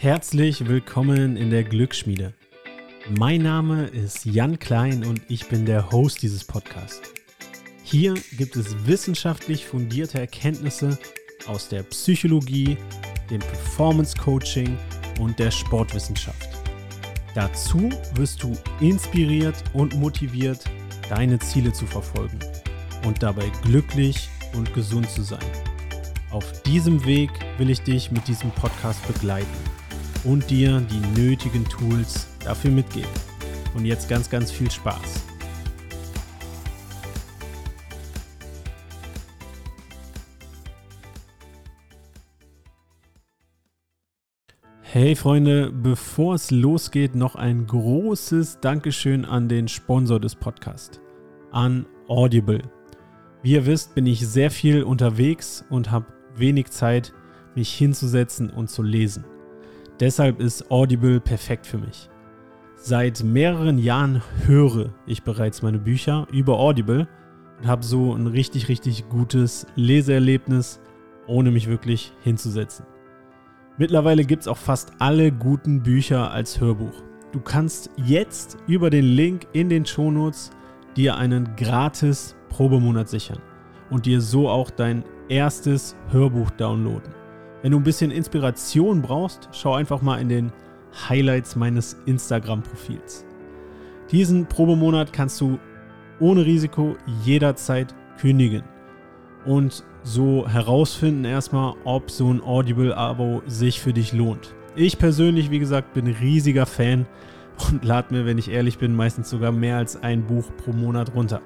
Herzlich willkommen in der Glücksschmiede. Mein Name ist Jan Klein und ich bin der Host dieses Podcasts. Hier gibt es wissenschaftlich fundierte Erkenntnisse aus der Psychologie, dem Performance Coaching und der Sportwissenschaft. Dazu wirst du inspiriert und motiviert, deine Ziele zu verfolgen und dabei glücklich und gesund zu sein. Auf diesem Weg will ich dich mit diesem Podcast begleiten und dir die nötigen Tools dafür mitgeben. Und jetzt ganz, ganz viel Spaß. Hey Freunde, bevor es losgeht, noch ein großes Dankeschön an den Sponsor des Podcasts, an Audible. Wie ihr wisst, bin ich sehr viel unterwegs und habe wenig Zeit, mich hinzusetzen und zu lesen. Deshalb ist Audible perfekt für mich. Seit mehreren Jahren höre ich bereits meine Bücher über Audible und habe so ein richtig, richtig gutes Leseerlebnis, ohne mich wirklich hinzusetzen. Mittlerweile gibt es auch fast alle guten Bücher als Hörbuch. Du kannst jetzt über den Link in den Shownotes dir einen gratis Probemonat sichern und dir so auch dein erstes Hörbuch downloaden. Wenn du ein bisschen Inspiration brauchst, schau einfach mal in den Highlights meines Instagram-Profils. Diesen Probemonat kannst du ohne Risiko jederzeit kündigen und so herausfinden erstmal, ob so ein Audible-Abo sich für dich lohnt. Ich persönlich, wie gesagt, bin riesiger Fan und lade mir, wenn ich ehrlich bin, meistens sogar mehr als ein Buch pro Monat runter.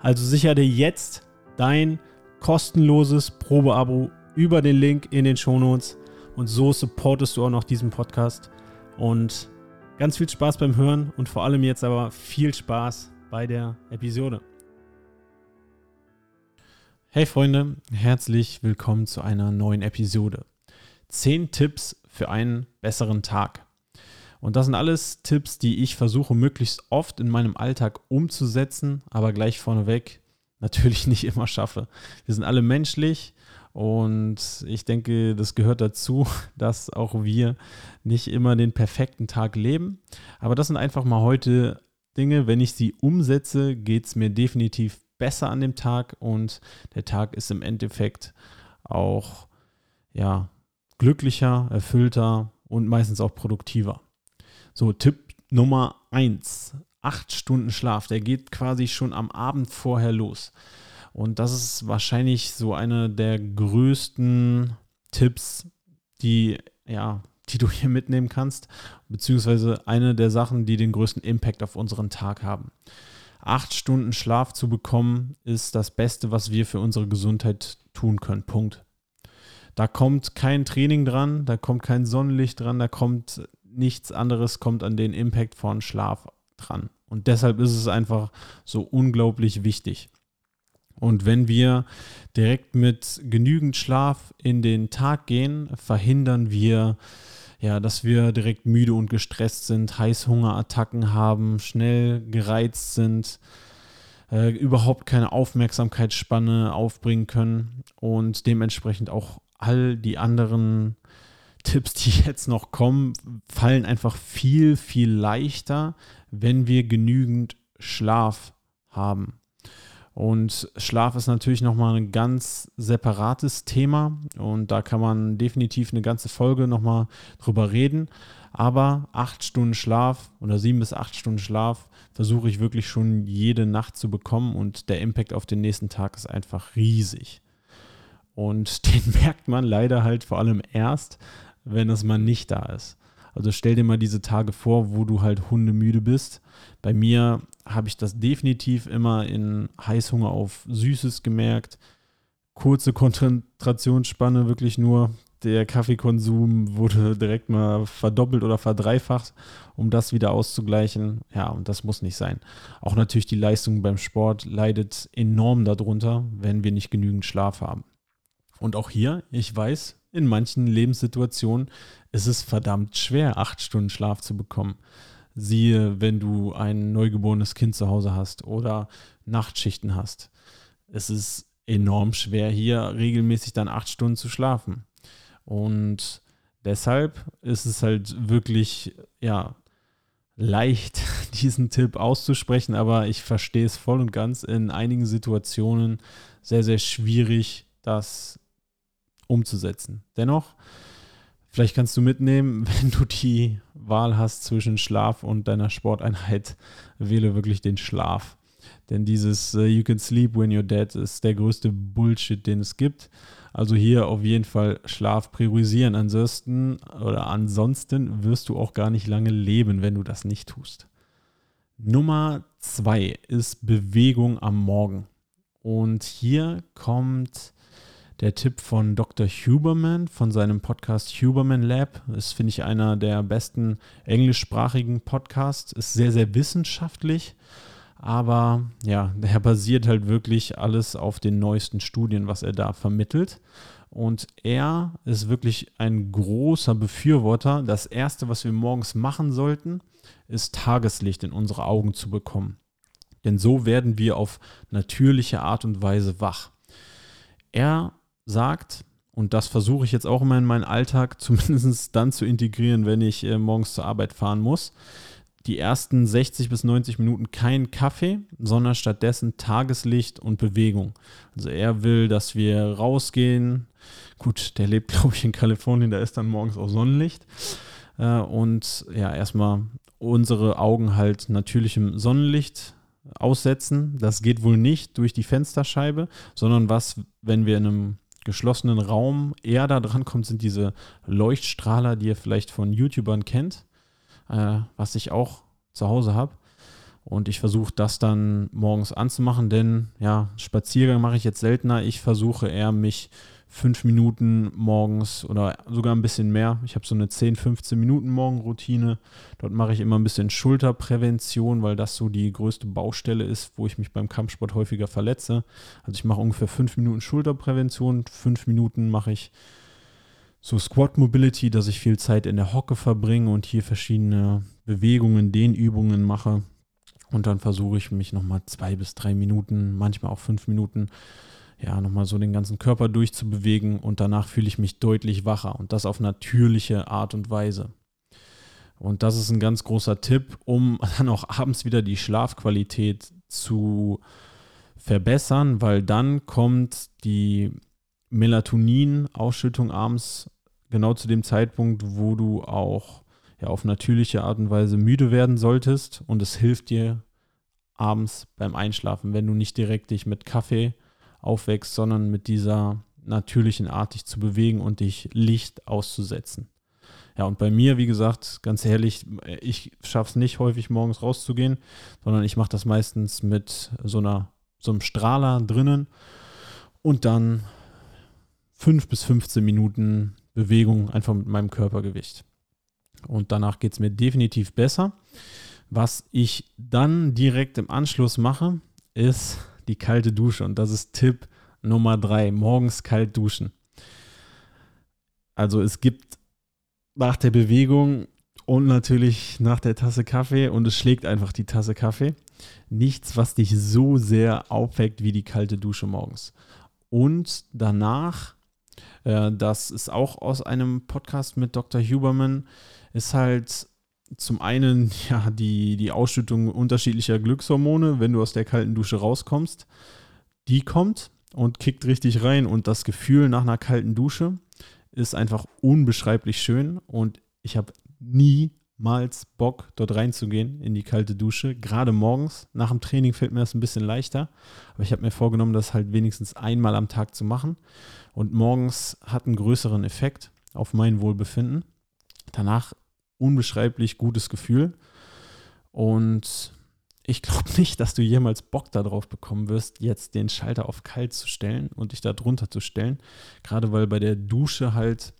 Also sicher dir jetzt dein kostenloses Probeabo über den Link in den Shownotes und so supportest du auch noch diesen Podcast. Und ganz viel Spaß beim Hören und vor allem jetzt aber viel Spaß bei der Episode. Hey Freunde, herzlich willkommen zu einer neuen Episode. Zehn Tipps für einen besseren Tag. Und das sind alles Tipps, die ich versuche möglichst oft in meinem Alltag umzusetzen, aber gleich vorneweg natürlich nicht immer schaffe. Wir sind alle menschlich und ich denke, das gehört dazu, dass auch wir nicht immer den perfekten Tag leben. Aber das sind einfach mal heute Dinge, wenn ich sie umsetze, geht es mir definitiv besser an dem Tag und der Tag ist im Endeffekt auch ja, glücklicher, erfüllter und meistens auch produktiver. So, Tipp Nummer 1. Acht Stunden Schlaf. Der geht quasi schon am Abend vorher los. Und das ist wahrscheinlich so einer der größten Tipps, die, ja, die du hier mitnehmen kannst, beziehungsweise eine der Sachen, die den größten Impact auf unseren Tag haben. Acht Stunden Schlaf zu bekommen, ist das Beste, was wir für unsere Gesundheit tun können. Punkt. Da kommt kein Training dran, da kommt kein Sonnenlicht dran, da kommt nichts anderes, kommt an den Impact von Schlaf dran. Und deshalb ist es einfach so unglaublich wichtig. Und wenn wir direkt mit genügend Schlaf in den Tag gehen, verhindern wir, ja, dass wir direkt müde und gestresst sind, Heißhungerattacken haben, schnell gereizt sind, äh, überhaupt keine Aufmerksamkeitsspanne aufbringen können und dementsprechend auch all die anderen Tipps, die jetzt noch kommen, fallen einfach viel, viel leichter, wenn wir genügend Schlaf haben. Und Schlaf ist natürlich nochmal ein ganz separates Thema und da kann man definitiv eine ganze Folge nochmal drüber reden. Aber acht Stunden Schlaf oder sieben bis acht Stunden Schlaf versuche ich wirklich schon jede Nacht zu bekommen und der Impact auf den nächsten Tag ist einfach riesig. Und den merkt man leider halt vor allem erst, wenn es mal nicht da ist. Also stell dir mal diese Tage vor, wo du halt hundemüde bist. Bei mir habe ich das definitiv immer in Heißhunger auf Süßes gemerkt. Kurze Konzentrationsspanne, wirklich nur. Der Kaffeekonsum wurde direkt mal verdoppelt oder verdreifacht, um das wieder auszugleichen. Ja, und das muss nicht sein. Auch natürlich die Leistung beim Sport leidet enorm darunter, wenn wir nicht genügend Schlaf haben. Und auch hier, ich weiß, in manchen Lebenssituationen ist es verdammt schwer, acht Stunden Schlaf zu bekommen. Siehe, wenn du ein neugeborenes Kind zu Hause hast oder Nachtschichten hast. Es ist enorm schwer, hier regelmäßig dann acht Stunden zu schlafen. Und deshalb ist es halt wirklich, ja, leicht, diesen Tipp auszusprechen, aber ich verstehe es voll und ganz in einigen Situationen sehr, sehr schwierig, das umzusetzen. Dennoch, vielleicht kannst du mitnehmen, wenn du die Wahl hast zwischen Schlaf und deiner Sporteinheit, wähle wirklich den Schlaf. Denn dieses uh, You can sleep when you're dead ist der größte Bullshit, den es gibt. Also hier auf jeden Fall Schlaf priorisieren. Ansonsten oder ansonsten wirst du auch gar nicht lange leben, wenn du das nicht tust. Nummer zwei ist Bewegung am Morgen. Und hier kommt der Tipp von Dr. Huberman von seinem Podcast Huberman Lab. Das finde ich einer der besten englischsprachigen Podcasts. Ist sehr, sehr wissenschaftlich aber ja, er basiert halt wirklich alles auf den neuesten Studien, was er da vermittelt. Und er ist wirklich ein großer Befürworter. Das Erste, was wir morgens machen sollten, ist Tageslicht in unsere Augen zu bekommen. Denn so werden wir auf natürliche Art und Weise wach. Er sagt, und das versuche ich jetzt auch immer in meinen Alltag zumindest dann zu integrieren, wenn ich äh, morgens zur Arbeit fahren muss, die ersten 60 bis 90 Minuten kein Kaffee, sondern stattdessen Tageslicht und Bewegung. Also er will, dass wir rausgehen. Gut, der lebt, glaube ich, in Kalifornien, da ist dann morgens auch Sonnenlicht. Äh, und ja, erstmal unsere Augen halt natürlichem Sonnenlicht aussetzen. Das geht wohl nicht durch die Fensterscheibe, sondern was, wenn wir in einem geschlossenen Raum eher da dran kommt, sind diese Leuchtstrahler, die ihr vielleicht von YouTubern kennt äh, was ich auch zu Hause habe. Und ich versuche das dann morgens anzumachen, denn ja, Spaziergang mache ich jetzt seltener. Ich versuche eher mich fünf Minuten morgens oder sogar ein bisschen mehr. Ich habe so eine 10, 15 Minuten Morgenroutine. Dort mache ich immer ein bisschen Schulterprävention, weil das so die größte Baustelle ist, wo ich mich beim Kampfsport häufiger verletze. Also ich mache ungefähr fünf Minuten Schulterprävention, fünf Minuten mache ich so Squat Mobility, dass ich viel Zeit in der Hocke verbringe und hier verschiedene Bewegungen, Dehnübungen mache. Und dann versuche ich mich nochmal zwei bis drei Minuten, manchmal auch fünf Minuten, ja, nochmal so den ganzen Körper durchzubewegen und danach fühle ich mich deutlich wacher und das auf natürliche Art und Weise. Und das ist ein ganz großer Tipp, um dann auch abends wieder die Schlafqualität zu verbessern, weil dann kommt die Melatonin-Ausschüttung abends genau zu dem Zeitpunkt, wo du auch ja, auf natürliche Art und Weise müde werden solltest und es hilft dir abends beim Einschlafen, wenn du nicht direkt dich mit Kaffee aufwächst, sondern mit dieser natürlichen Art dich zu bewegen und dich Licht auszusetzen. Ja, und bei mir, wie gesagt, ganz ehrlich, ich schaffe es nicht häufig morgens rauszugehen, sondern ich mache das meistens mit so einer so einem Strahler drinnen und dann fünf bis 15 Minuten Bewegung einfach mit meinem Körpergewicht. Und danach geht es mir definitiv besser. Was ich dann direkt im Anschluss mache, ist die kalte Dusche. Und das ist Tipp Nummer drei: morgens kalt duschen. Also es gibt nach der Bewegung und natürlich nach der Tasse Kaffee und es schlägt einfach die Tasse Kaffee. Nichts, was dich so sehr aufweckt wie die kalte Dusche morgens. Und danach äh, das ist auch aus einem Podcast mit Dr. Huberman, ist halt zum einen ja die, die Ausschüttung unterschiedlicher Glückshormone, wenn du aus der kalten Dusche rauskommst. Die kommt und kickt richtig rein und das Gefühl nach einer kalten Dusche ist einfach unbeschreiblich schön und ich habe niemals Bock, dort reinzugehen in die kalte Dusche. Gerade morgens, nach dem Training fällt mir das ein bisschen leichter, aber ich habe mir vorgenommen, das halt wenigstens einmal am Tag zu machen und morgens hat einen größeren Effekt auf mein Wohlbefinden. Danach unbeschreiblich gutes Gefühl und ich glaube nicht, dass du jemals Bock darauf bekommen wirst, jetzt den Schalter auf kalt zu stellen und dich da drunter zu stellen. Gerade weil bei der Dusche halt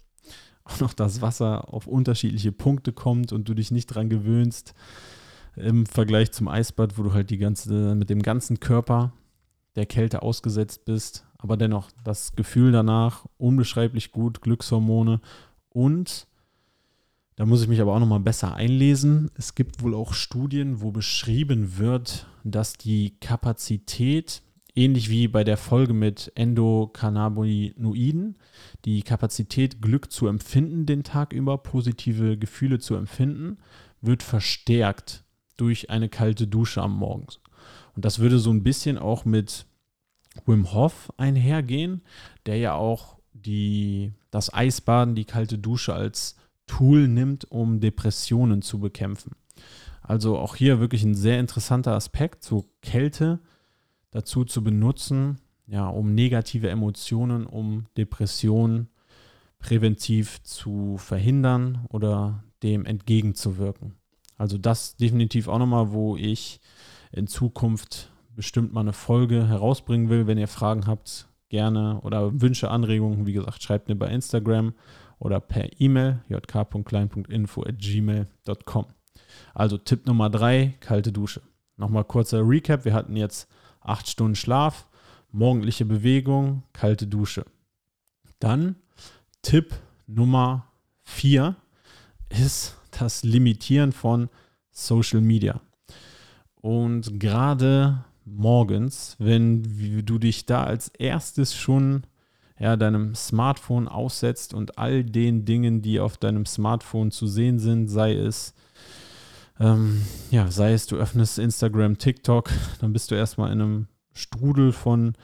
auch noch das Wasser auf unterschiedliche Punkte kommt und du dich nicht dran gewöhnst im Vergleich zum Eisbad, wo du halt die ganze, mit dem ganzen Körper der Kälte ausgesetzt bist aber dennoch das Gefühl danach unbeschreiblich gut, Glückshormone und da muss ich mich aber auch nochmal besser einlesen. Es gibt wohl auch Studien, wo beschrieben wird, dass die Kapazität ähnlich wie bei der Folge mit Endokannabinoiden, die Kapazität, Glück zu empfinden den Tag über, positive Gefühle zu empfinden, wird verstärkt durch eine kalte Dusche am Morgen. Und das würde so ein bisschen auch mit Wim Hof einhergehen, der ja auch die, das Eisbaden, die kalte Dusche als Tool nimmt, um Depressionen zu bekämpfen. Also auch hier wirklich ein sehr interessanter Aspekt, so Kälte dazu zu benutzen, ja, um negative Emotionen, um Depressionen präventiv zu verhindern oder dem entgegenzuwirken. Also das definitiv auch nochmal, wo ich in Zukunft bestimmt mal eine Folge herausbringen will. Wenn ihr Fragen habt, gerne oder Wünsche, Anregungen, wie gesagt, schreibt mir bei Instagram oder per E-Mail jk.klein.info@gmail.com. Also Tipp Nummer drei, kalte Dusche. Nochmal kurzer Recap. Wir hatten jetzt acht Stunden Schlaf, morgendliche Bewegung, kalte Dusche. Dann Tipp Nummer vier ist das Limitieren von Social Media. Und gerade morgens, wenn du dich da als erstes schon ja, deinem Smartphone aussetzt und all den Dingen, die auf deinem Smartphone zu sehen sind, sei es, ähm, ja, sei es, du öffnest Instagram, TikTok, dann bist du erstmal in einem Strudel von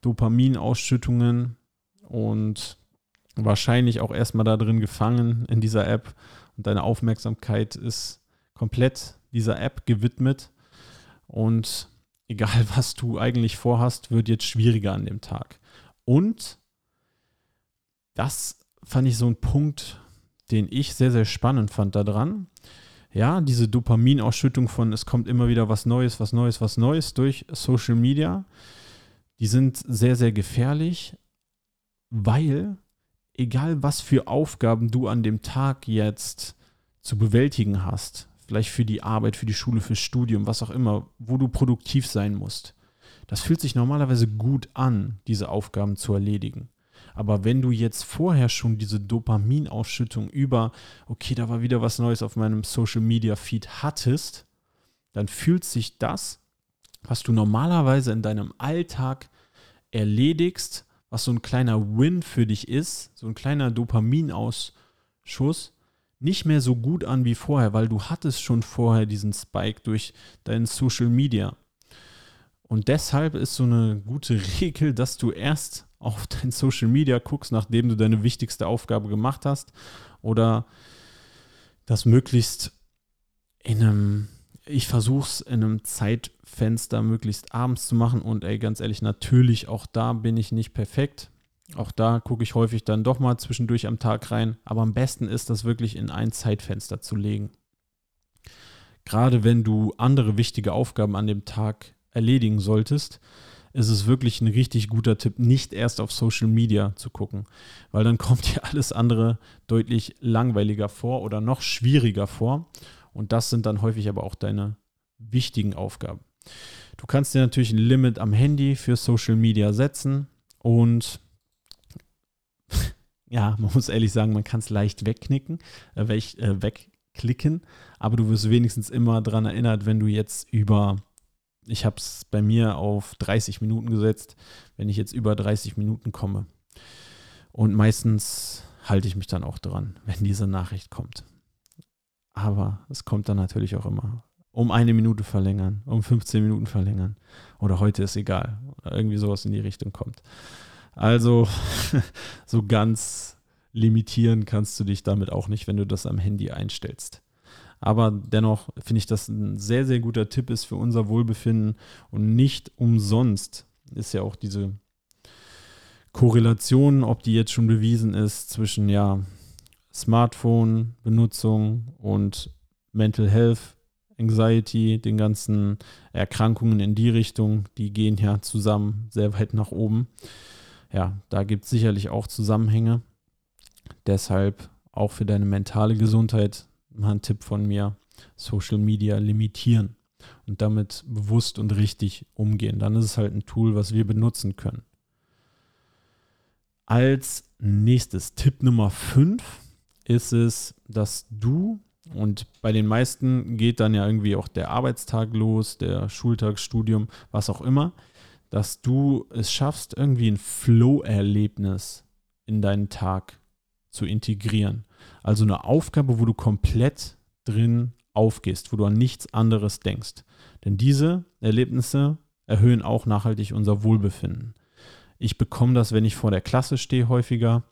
Dopaminausschüttungen und wahrscheinlich auch erstmal da drin gefangen in dieser App und deine Aufmerksamkeit ist komplett dieser App gewidmet und egal was du eigentlich vorhast, wird jetzt schwieriger an dem Tag. Und das fand ich so ein Punkt, den ich sehr, sehr spannend fand daran. Ja, diese Dopaminausschüttung von es kommt immer wieder was Neues, was Neues, was Neues durch Social Media, die sind sehr, sehr gefährlich, weil egal was für Aufgaben du an dem Tag jetzt zu bewältigen hast, vielleicht für die Arbeit, für die Schule, fürs Studium, was auch immer, wo du produktiv sein musst, das fühlt sich normalerweise gut an, diese Aufgaben zu erledigen. Aber wenn du jetzt vorher schon diese Dopaminausschüttung über, okay, da war wieder was Neues auf meinem Social Media Feed hattest, dann fühlt sich das, was du normalerweise in deinem Alltag erledigst, was so ein kleiner Win für dich ist, so ein kleiner Dopaminausschuss, nicht mehr so gut an wie vorher, weil du hattest schon vorher diesen Spike durch dein Social Media. Und deshalb ist so eine gute Regel, dass du erst auf dein Social Media guckst, nachdem du deine wichtigste Aufgabe gemacht hast oder das möglichst in einem ich versuche es in einem Zeitfenster möglichst abends zu machen und ey, ganz ehrlich, natürlich, auch da bin ich nicht perfekt. Auch da gucke ich häufig dann doch mal zwischendurch am Tag rein. Aber am besten ist das wirklich in ein Zeitfenster zu legen. Gerade wenn du andere wichtige Aufgaben an dem Tag erledigen solltest, ist es wirklich ein richtig guter Tipp, nicht erst auf Social Media zu gucken, weil dann kommt dir alles andere deutlich langweiliger vor oder noch schwieriger vor. Und das sind dann häufig aber auch deine wichtigen Aufgaben. Du kannst dir natürlich ein Limit am Handy für Social Media setzen und ja, man muss ehrlich sagen, man kann es leicht wegknicken, äh, weg, äh, wegklicken, aber du wirst wenigstens immer daran erinnert, wenn du jetzt über, ich habe es bei mir auf 30 Minuten gesetzt, wenn ich jetzt über 30 Minuten komme. Und meistens halte ich mich dann auch dran, wenn diese Nachricht kommt. Aber es kommt dann natürlich auch immer um eine Minute verlängern, um 15 Minuten verlängern. Oder heute ist egal. Oder irgendwie sowas in die Richtung kommt. Also so ganz limitieren kannst du dich damit auch nicht, wenn du das am Handy einstellst. Aber dennoch finde ich, dass ein sehr, sehr guter Tipp ist für unser Wohlbefinden und nicht umsonst ist ja auch diese Korrelation, ob die jetzt schon bewiesen ist, zwischen ja Smartphone-Benutzung und Mental Health, Anxiety, den ganzen Erkrankungen in die Richtung, die gehen ja zusammen sehr weit nach oben. Ja, da gibt es sicherlich auch Zusammenhänge. Deshalb auch für deine mentale Gesundheit mal ein Tipp von mir, Social Media limitieren und damit bewusst und richtig umgehen. Dann ist es halt ein Tool, was wir benutzen können. Als nächstes Tipp Nummer 5 ist es, dass du, und bei den meisten geht dann ja irgendwie auch der Arbeitstag los, der Schultag, Studium, was auch immer, dass du es schaffst, irgendwie ein Flow-Erlebnis in deinen Tag zu integrieren. Also eine Aufgabe, wo du komplett drin aufgehst, wo du an nichts anderes denkst. Denn diese Erlebnisse erhöhen auch nachhaltig unser Wohlbefinden. Ich bekomme das, wenn ich vor der Klasse stehe, häufiger,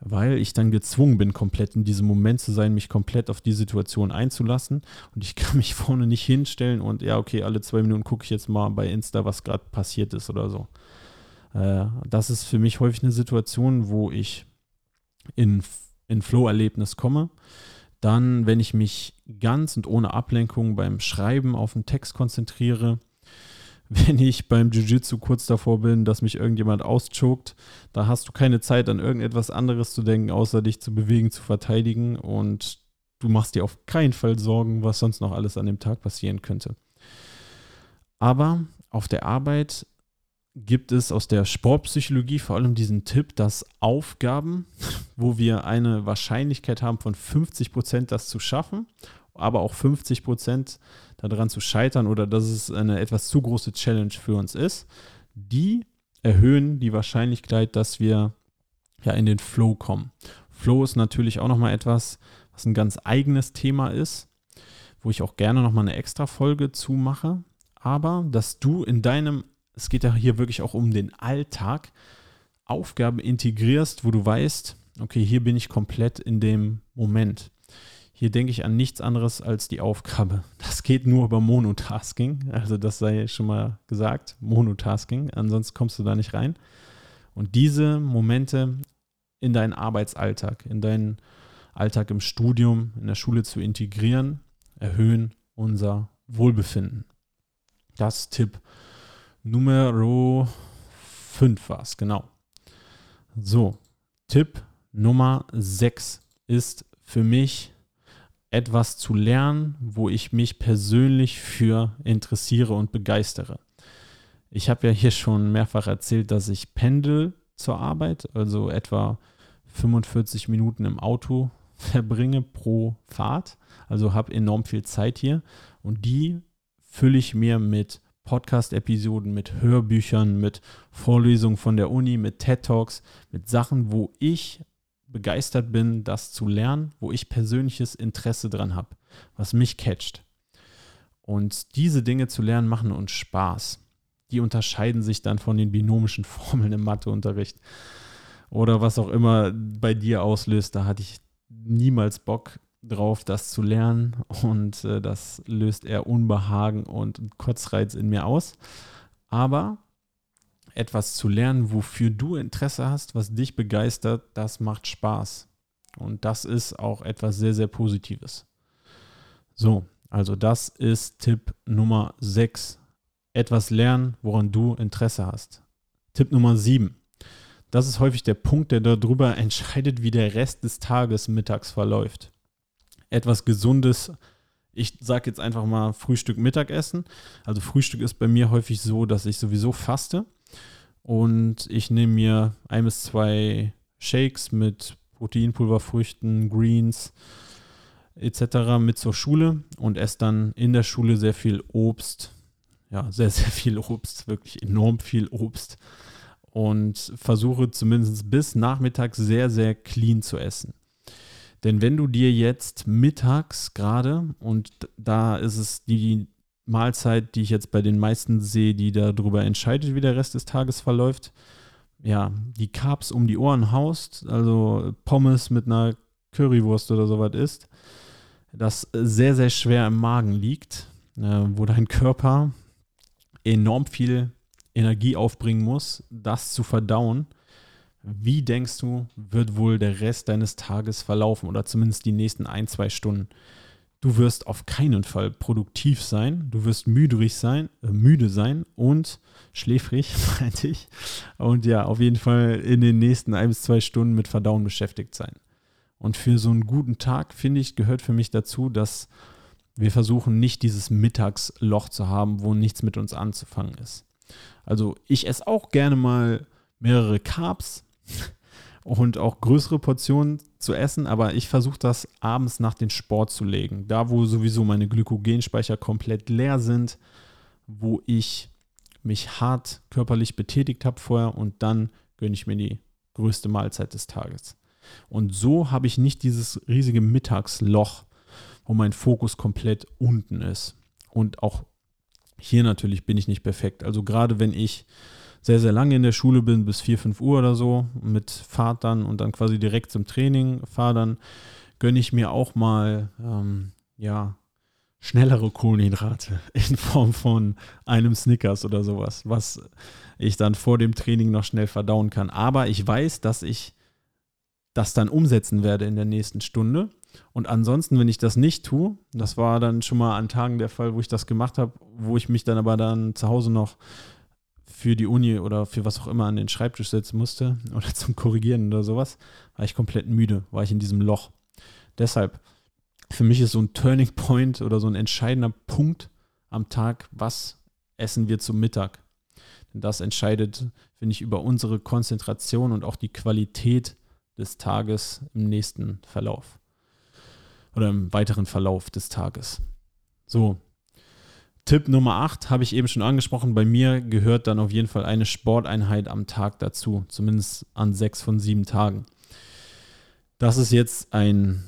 weil ich dann gezwungen bin, komplett in diesem Moment zu sein, mich komplett auf die Situation einzulassen. Und ich kann mich vorne nicht hinstellen und ja, okay, alle zwei Minuten gucke ich jetzt mal bei Insta, was gerade passiert ist oder so. Äh, das ist für mich häufig eine Situation, wo ich in, in Flow-Erlebnis komme. Dann, wenn ich mich ganz und ohne Ablenkung beim Schreiben auf den Text konzentriere, wenn ich beim Jiu-Jitsu kurz davor bin, dass mich irgendjemand auschoked, da hast du keine Zeit an irgendetwas anderes zu denken, außer dich zu bewegen, zu verteidigen und du machst dir auf keinen Fall Sorgen, was sonst noch alles an dem Tag passieren könnte. Aber auf der Arbeit gibt es aus der Sportpsychologie vor allem diesen Tipp, dass Aufgaben, wo wir eine Wahrscheinlichkeit haben von 50 Prozent, das zu schaffen, aber auch 50 Prozent daran zu scheitern oder dass es eine etwas zu große Challenge für uns ist, die erhöhen die Wahrscheinlichkeit, dass wir ja in den Flow kommen. Flow ist natürlich auch nochmal etwas, was ein ganz eigenes Thema ist, wo ich auch gerne nochmal eine extra Folge zu mache. Aber dass du in deinem, es geht ja hier wirklich auch um den Alltag, Aufgaben integrierst, wo du weißt, okay, hier bin ich komplett in dem Moment. Hier denke ich an nichts anderes als die Aufgabe. Das geht nur über Monotasking. Also das sei schon mal gesagt, Monotasking. Ansonsten kommst du da nicht rein. Und diese Momente in deinen Arbeitsalltag, in deinen Alltag im Studium, in der Schule zu integrieren, erhöhen unser Wohlbefinden. Das Tipp Nummer 5 war es, genau. So, Tipp Nummer 6 ist für mich etwas zu lernen, wo ich mich persönlich für interessiere und begeistere. Ich habe ja hier schon mehrfach erzählt, dass ich pendel zur Arbeit, also etwa 45 Minuten im Auto verbringe pro Fahrt, also habe enorm viel Zeit hier und die fülle ich mir mit Podcast-Episoden, mit Hörbüchern, mit Vorlesungen von der Uni, mit TED Talks, mit Sachen, wo ich begeistert bin, das zu lernen, wo ich persönliches Interesse dran habe, was mich catcht. Und diese Dinge zu lernen machen uns Spaß. Die unterscheiden sich dann von den binomischen Formeln im Matheunterricht oder was auch immer bei dir auslöst. Da hatte ich niemals Bock drauf, das zu lernen und äh, das löst eher Unbehagen und Kotzreiz in mir aus. Aber etwas zu lernen, wofür du Interesse hast, was dich begeistert, das macht Spaß. Und das ist auch etwas sehr, sehr Positives. So, also das ist Tipp Nummer 6. Etwas lernen, woran du Interesse hast. Tipp Nummer 7. Das ist häufig der Punkt, der darüber entscheidet, wie der Rest des Tages mittags verläuft. Etwas Gesundes ich sage jetzt einfach mal Frühstück, Mittagessen. Also Frühstück ist bei mir häufig so, dass ich sowieso faste und ich nehme mir ein bis zwei Shakes mit Proteinpulverfrüchten, Greens etc. mit zur Schule und esse dann in der Schule sehr viel Obst. Ja, sehr, sehr viel Obst, wirklich enorm viel Obst. Und versuche zumindest bis nachmittags sehr, sehr clean zu essen. Denn wenn du dir jetzt mittags gerade, und da ist es die Mahlzeit, die ich jetzt bei den meisten sehe, die darüber entscheidet, wie der Rest des Tages verläuft, ja, die Carbs um die Ohren haust, also Pommes mit einer Currywurst oder sowas isst, das sehr, sehr schwer im Magen liegt, äh, wo dein Körper enorm viel Energie aufbringen muss, das zu verdauen. Wie denkst du, wird wohl der Rest deines Tages verlaufen oder zumindest die nächsten ein, zwei Stunden? Du wirst auf keinen Fall produktiv sein, du wirst müdrig sein, äh, müde sein und schläfrig, meinte ich. Und ja, auf jeden Fall in den nächsten ein bis zwei Stunden mit Verdauen beschäftigt sein. Und für so einen guten Tag, finde ich, gehört für mich dazu, dass wir versuchen, nicht dieses Mittagsloch zu haben, wo nichts mit uns anzufangen ist. Also ich esse auch gerne mal mehrere Carbs, und auch größere Portionen zu essen, aber ich versuche das abends nach dem Sport zu legen. Da, wo sowieso meine Glykogenspeicher komplett leer sind, wo ich mich hart körperlich betätigt habe vorher und dann gönne ich mir die größte Mahlzeit des Tages. Und so habe ich nicht dieses riesige Mittagsloch, wo mein Fokus komplett unten ist. Und auch hier natürlich bin ich nicht perfekt. Also gerade wenn ich sehr, sehr lange in der Schule bin, bis 4, 5 Uhr oder so, mit Fahrt dann und dann quasi direkt zum Training fahre, dann gönne ich mir auch mal, ähm, ja, schnellere Kohlenhydrate in Form von einem Snickers oder sowas, was ich dann vor dem Training noch schnell verdauen kann. Aber ich weiß, dass ich das dann umsetzen werde in der nächsten Stunde. Und ansonsten, wenn ich das nicht tue, das war dann schon mal an Tagen der Fall, wo ich das gemacht habe, wo ich mich dann aber dann zu Hause noch für die Uni oder für was auch immer an den Schreibtisch setzen musste oder zum Korrigieren oder sowas, war ich komplett müde, war ich in diesem Loch. Deshalb, für mich ist so ein Turning Point oder so ein entscheidender Punkt am Tag, was essen wir zum Mittag. Denn das entscheidet, finde ich, über unsere Konzentration und auch die Qualität des Tages im nächsten Verlauf oder im weiteren Verlauf des Tages. So, Tipp Nummer 8 habe ich eben schon angesprochen. Bei mir gehört dann auf jeden Fall eine Sporteinheit am Tag dazu, zumindest an sechs von sieben Tagen. Das ist jetzt ein,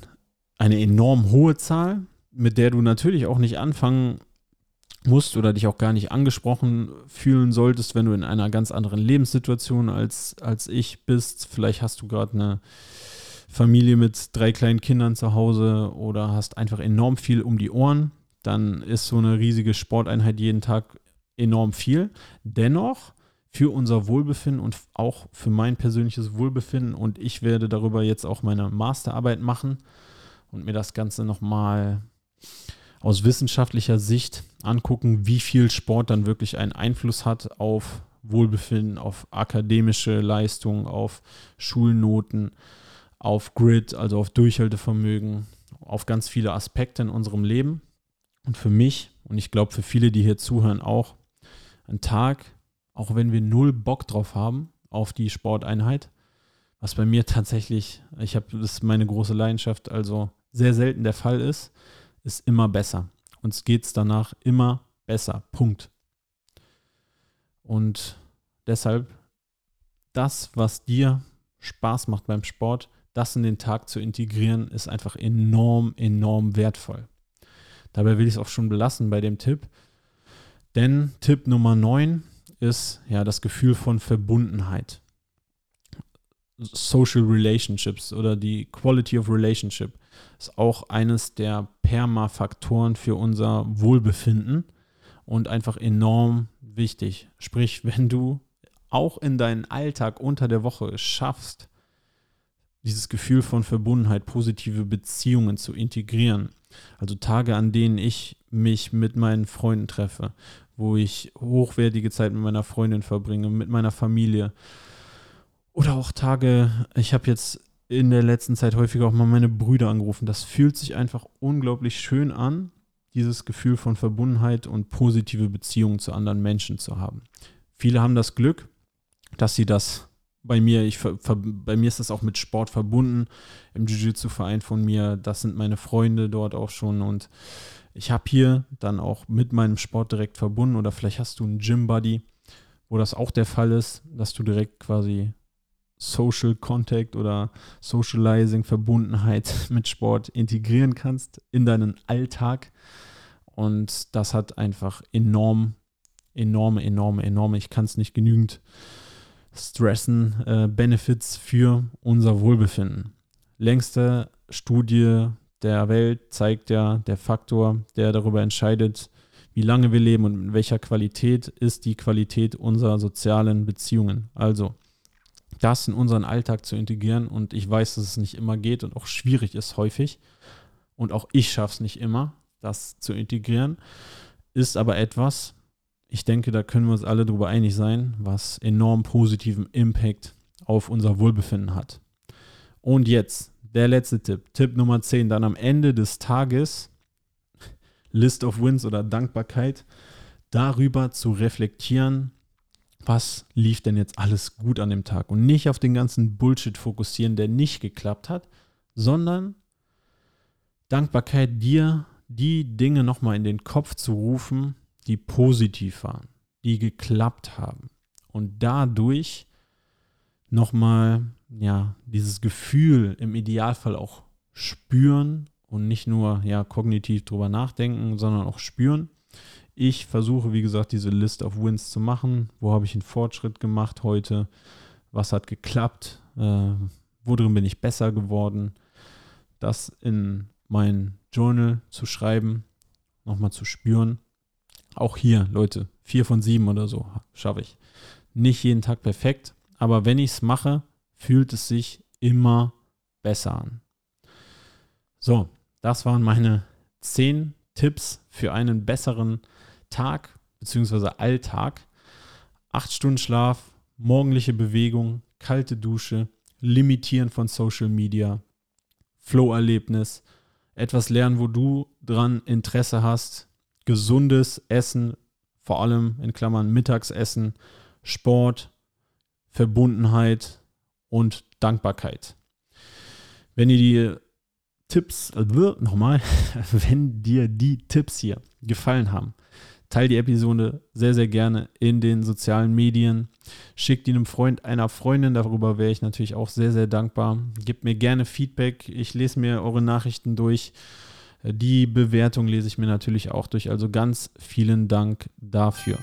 eine enorm hohe Zahl, mit der du natürlich auch nicht anfangen musst oder dich auch gar nicht angesprochen fühlen solltest, wenn du in einer ganz anderen Lebenssituation als, als ich bist. Vielleicht hast du gerade eine Familie mit drei kleinen Kindern zu Hause oder hast einfach enorm viel um die Ohren dann ist so eine riesige Sporteinheit jeden Tag enorm viel. Dennoch für unser Wohlbefinden und auch für mein persönliches Wohlbefinden und ich werde darüber jetzt auch meine Masterarbeit machen und mir das Ganze nochmal aus wissenschaftlicher Sicht angucken, wie viel Sport dann wirklich einen Einfluss hat auf Wohlbefinden, auf akademische Leistung, auf Schulnoten, auf Grid, also auf Durchhaltevermögen, auf ganz viele Aspekte in unserem Leben. Und für mich und ich glaube für viele, die hier zuhören, auch ein Tag, auch wenn wir null Bock drauf haben auf die Sporteinheit, was bei mir tatsächlich, ich habe das meine große Leidenschaft, also sehr selten der Fall ist, ist immer besser. Uns geht es danach immer besser. Punkt. Und deshalb das, was dir Spaß macht beim Sport, das in den Tag zu integrieren, ist einfach enorm, enorm wertvoll. Dabei will ich es auch schon belassen bei dem Tipp. Denn Tipp Nummer 9 ist ja das Gefühl von Verbundenheit. Social Relationships oder die Quality of Relationship ist auch eines der Perma-Faktoren für unser Wohlbefinden und einfach enorm wichtig. Sprich, wenn du auch in deinen Alltag unter der Woche schaffst, dieses Gefühl von Verbundenheit, positive Beziehungen zu integrieren, also Tage, an denen ich mich mit meinen Freunden treffe, wo ich hochwertige Zeit mit meiner Freundin verbringe, mit meiner Familie. Oder auch Tage, ich habe jetzt in der letzten Zeit häufiger auch mal meine Brüder angerufen. Das fühlt sich einfach unglaublich schön an, dieses Gefühl von Verbundenheit und positive Beziehungen zu anderen Menschen zu haben. Viele haben das Glück, dass sie das bei mir, ich, bei mir ist das auch mit Sport verbunden, im Jiu-Jitsu-Verein von mir, das sind meine Freunde dort auch schon und ich habe hier dann auch mit meinem Sport direkt verbunden oder vielleicht hast du einen Gym-Buddy, wo das auch der Fall ist, dass du direkt quasi Social Contact oder Socializing, Verbundenheit mit Sport integrieren kannst in deinen Alltag und das hat einfach enorm, enorme, enorme, enorme, ich kann es nicht genügend Stressen äh, Benefits für unser Wohlbefinden. Längste Studie der Welt zeigt ja, der Faktor, der darüber entscheidet, wie lange wir leben und in welcher Qualität ist die Qualität unserer sozialen Beziehungen. Also das in unseren Alltag zu integrieren und ich weiß, dass es nicht immer geht und auch schwierig ist häufig und auch ich schaffe es nicht immer, das zu integrieren, ist aber etwas, ich denke, da können wir uns alle darüber einig sein, was enorm positiven Impact auf unser Wohlbefinden hat. Und jetzt der letzte Tipp, Tipp Nummer 10, dann am Ende des Tages, List of Wins oder Dankbarkeit, darüber zu reflektieren, was lief denn jetzt alles gut an dem Tag? Und nicht auf den ganzen Bullshit fokussieren, der nicht geklappt hat, sondern Dankbarkeit dir die Dinge nochmal in den Kopf zu rufen, die positiv waren. die geklappt haben. Und dadurch nochmal, ja, dieses Gefühl im Idealfall auch spüren und nicht nur, ja, kognitiv drüber nachdenken, sondern auch spüren. Ich versuche, wie gesagt, diese List of Wins zu machen. Wo habe ich einen Fortschritt gemacht heute? Was hat geklappt? Äh, worin bin ich besser geworden? Das in mein Journal zu schreiben, nochmal zu spüren. Auch hier, Leute, vier von sieben oder so schaffe ich. Nicht jeden Tag perfekt, aber wenn ich es mache, fühlt es sich immer besser an. So, das waren meine zehn Tipps für einen besseren Tag bzw. Alltag. Acht Stunden Schlaf, morgendliche Bewegung, kalte Dusche, Limitieren von Social Media, Flow-Erlebnis, etwas lernen, wo du dran Interesse hast, gesundes Essen, vor allem in Klammern Mittagsessen, Sport, Verbundenheit und Dankbarkeit. Wenn ihr die Tipps, äh, nochmal, wenn dir die Tipps hier gefallen haben, teile die Episode sehr, sehr gerne in den sozialen Medien. Schickt ihn einem Freund, einer Freundin, darüber wäre ich natürlich auch sehr, sehr dankbar. Gebt mir gerne Feedback. Ich lese mir eure Nachrichten durch. Die Bewertung lese ich mir natürlich auch durch. Also ganz vielen Dank dafür.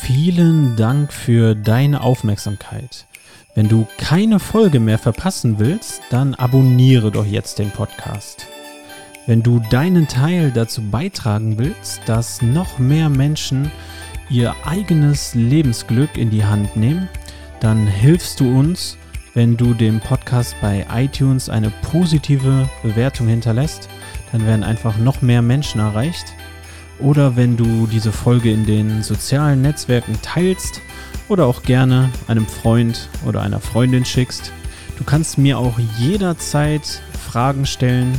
Vielen Dank für deine Aufmerksamkeit. Wenn du keine Folge mehr verpassen willst, dann abonniere doch jetzt den Podcast. Wenn du deinen Teil dazu beitragen willst, dass noch mehr Menschen ihr eigenes Lebensglück in die Hand nehmen, dann hilfst du uns, wenn du dem Podcast bei iTunes eine positive Bewertung hinterlässt. Dann werden einfach noch mehr Menschen erreicht. Oder wenn du diese Folge in den sozialen Netzwerken teilst oder auch gerne einem Freund oder einer Freundin schickst. Du kannst mir auch jederzeit Fragen stellen,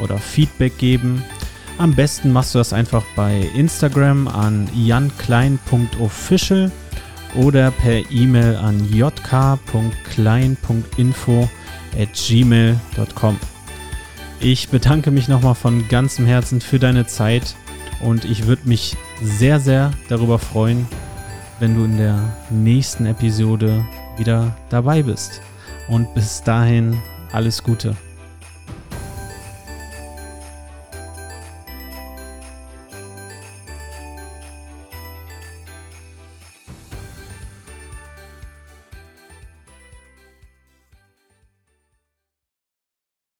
oder Feedback geben. Am besten machst du das einfach bei Instagram an janklein.official oder per E-Mail an jk.klein.info at gmail.com. Ich bedanke mich nochmal von ganzem Herzen für deine Zeit und ich würde mich sehr, sehr darüber freuen, wenn du in der nächsten Episode wieder dabei bist. Und bis dahin alles Gute.